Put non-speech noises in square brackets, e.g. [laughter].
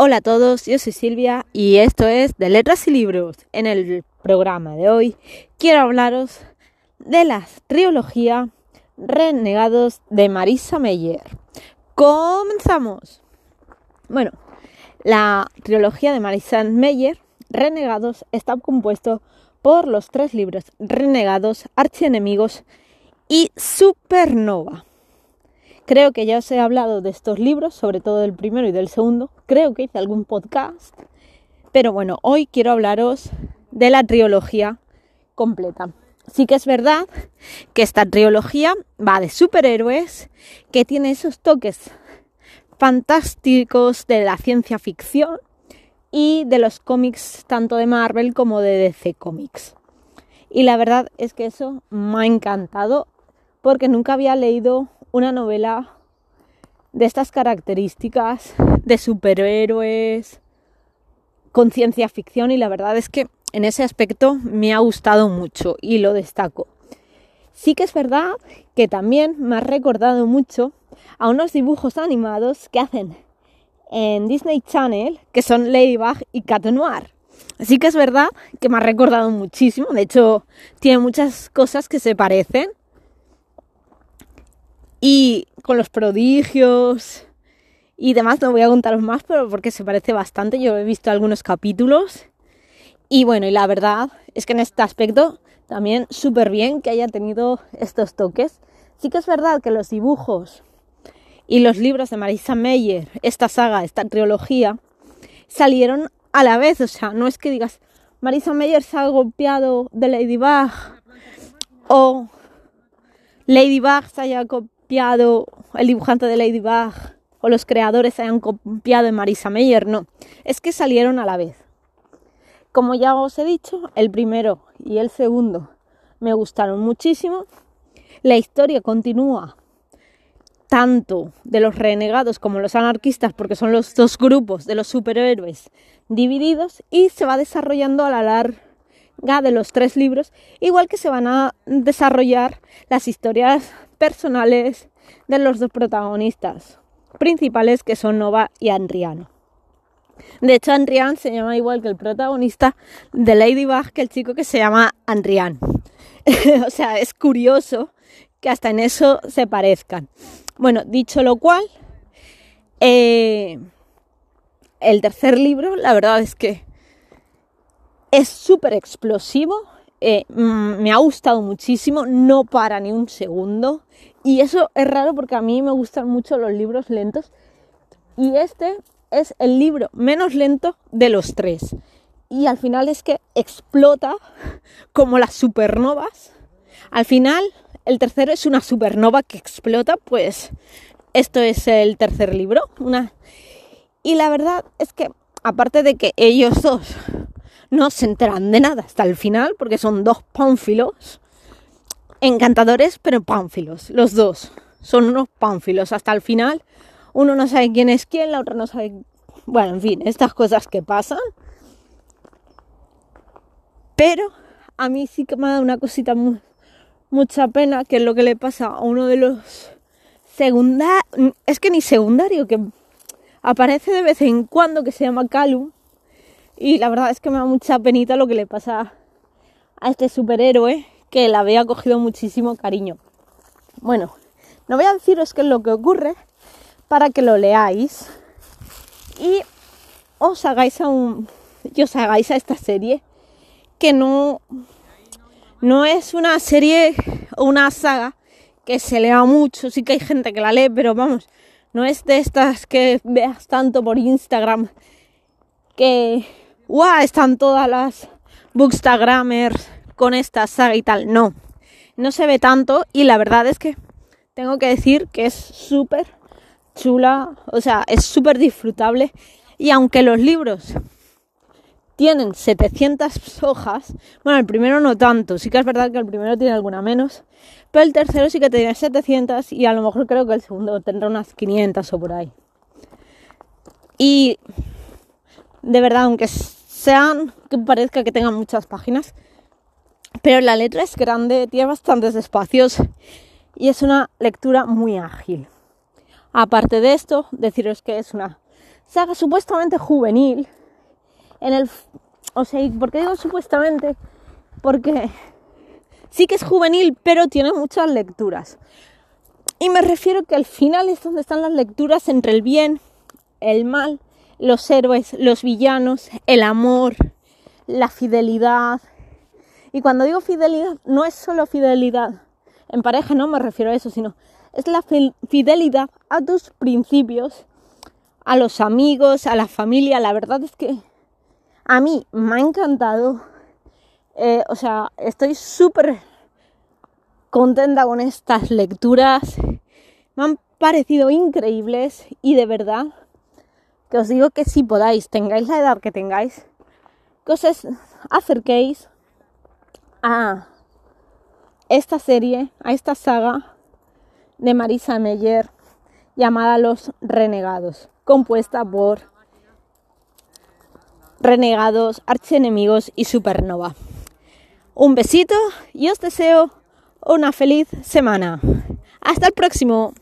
Hola a todos, yo soy Silvia y esto es de Letras y Libros. En el programa de hoy quiero hablaros de la trilogía Renegados de Marisa Meyer. ¡Comenzamos! Bueno, la trilogía de Marisa Meyer, Renegados, está compuesto por los tres libros Renegados, Archienemigos y Supernova. Creo que ya os he hablado de estos libros, sobre todo del primero y del segundo. Creo que hice algún podcast. Pero bueno, hoy quiero hablaros de la trilogía completa. Sí que es verdad que esta trilogía va de superhéroes, que tiene esos toques fantásticos de la ciencia ficción y de los cómics tanto de Marvel como de DC Comics. Y la verdad es que eso me ha encantado porque nunca había leído una novela de estas características de superhéroes con ciencia ficción y la verdad es que en ese aspecto me ha gustado mucho y lo destaco. Sí que es verdad que también me ha recordado mucho a unos dibujos animados que hacen en Disney Channel, que son Ladybug y Cat Noir. Así que es verdad que me ha recordado muchísimo, de hecho tiene muchas cosas que se parecen y con los prodigios y demás, no voy a contaros más, pero porque se parece bastante. Yo he visto algunos capítulos. Y bueno, y la verdad es que en este aspecto también súper bien que haya tenido estos toques. Sí que es verdad que los dibujos y los libros de Marisa Meyer, esta saga, esta trilogía, salieron a la vez. O sea, no es que digas, Marisa Meyer se ha golpeado de Ladybug o Ladybug se haya el dibujante de Ladybug o los creadores hayan copiado en Marisa Meyer, no, es que salieron a la vez. Como ya os he dicho, el primero y el segundo me gustaron muchísimo. La historia continúa tanto de los renegados como los anarquistas, porque son los dos grupos de los superhéroes divididos, y se va desarrollando a la larga de los tres libros, igual que se van a desarrollar las historias personales de los dos protagonistas principales que son Nova y Andriano. De hecho, Andrian se llama igual que el protagonista de Ladybug, que el chico que se llama Andrian. [laughs] o sea, es curioso que hasta en eso se parezcan. Bueno, dicho lo cual, eh, el tercer libro, la verdad es que es súper explosivo, eh, mm, me ha gustado muchísimo, no para ni un segundo. Y eso es raro porque a mí me gustan mucho los libros lentos. Y este es el libro menos lento de los tres. Y al final es que explota [laughs] como las supernovas. Al final, el tercero es una supernova que explota, pues esto es el tercer libro. Una... Y la verdad es que, aparte de que ellos dos no se enteran de nada hasta el final, porque son dos pánfilos, encantadores, pero pánfilos, los dos. Son unos pánfilos hasta el final. Uno no sabe quién es quién, la otra no sabe... Bueno, en fin, estas cosas que pasan. Pero a mí sí que me ha dado una cosita mucha pena, que es lo que le pasa a uno de los secundarios, es que ni secundario, que aparece de vez en cuando, que se llama Calum, y la verdad es que me da mucha penita lo que le pasa a este superhéroe que la había cogido muchísimo cariño. Bueno, no voy a deciros qué es lo que ocurre para que lo leáis y os hagáis a un os hagáis a esta serie que no no es una serie o una saga que se lea mucho, sí que hay gente que la lee, pero vamos, no es de estas que veas tanto por Instagram que ¡guau! Están todas las bookstagrammers con esta saga y tal. No, no se ve tanto y la verdad es que tengo que decir que es súper chula, o sea, es súper disfrutable y aunque los libros tienen 700 hojas, bueno, el primero no tanto, sí que es verdad que el primero tiene alguna menos, pero el tercero sí que tiene 700 y a lo mejor creo que el segundo tendrá unas 500 o por ahí. Y de verdad, aunque sean que parezca que tengan muchas páginas, pero la letra es grande, tiene bastantes espacios y es una lectura muy ágil. Aparte de esto, deciros que es una saga supuestamente juvenil. En el, o sea, ¿por qué digo supuestamente? Porque sí que es juvenil, pero tiene muchas lecturas. Y me refiero que al final es donde están las lecturas entre el bien, el mal, los héroes, los villanos, el amor, la fidelidad. Y cuando digo fidelidad, no es solo fidelidad en pareja, no me refiero a eso, sino es la fidelidad a tus principios, a los amigos, a la familia. La verdad es que a mí me ha encantado. Eh, o sea, estoy súper contenta con estas lecturas. Me han parecido increíbles y de verdad que os digo que si podáis, tengáis la edad que tengáis, que os acerquéis a esta serie, a esta saga de Marisa Meyer llamada Los Renegados, compuesta por renegados, archienemigos y supernova. Un besito y os deseo una feliz semana. Hasta el próximo.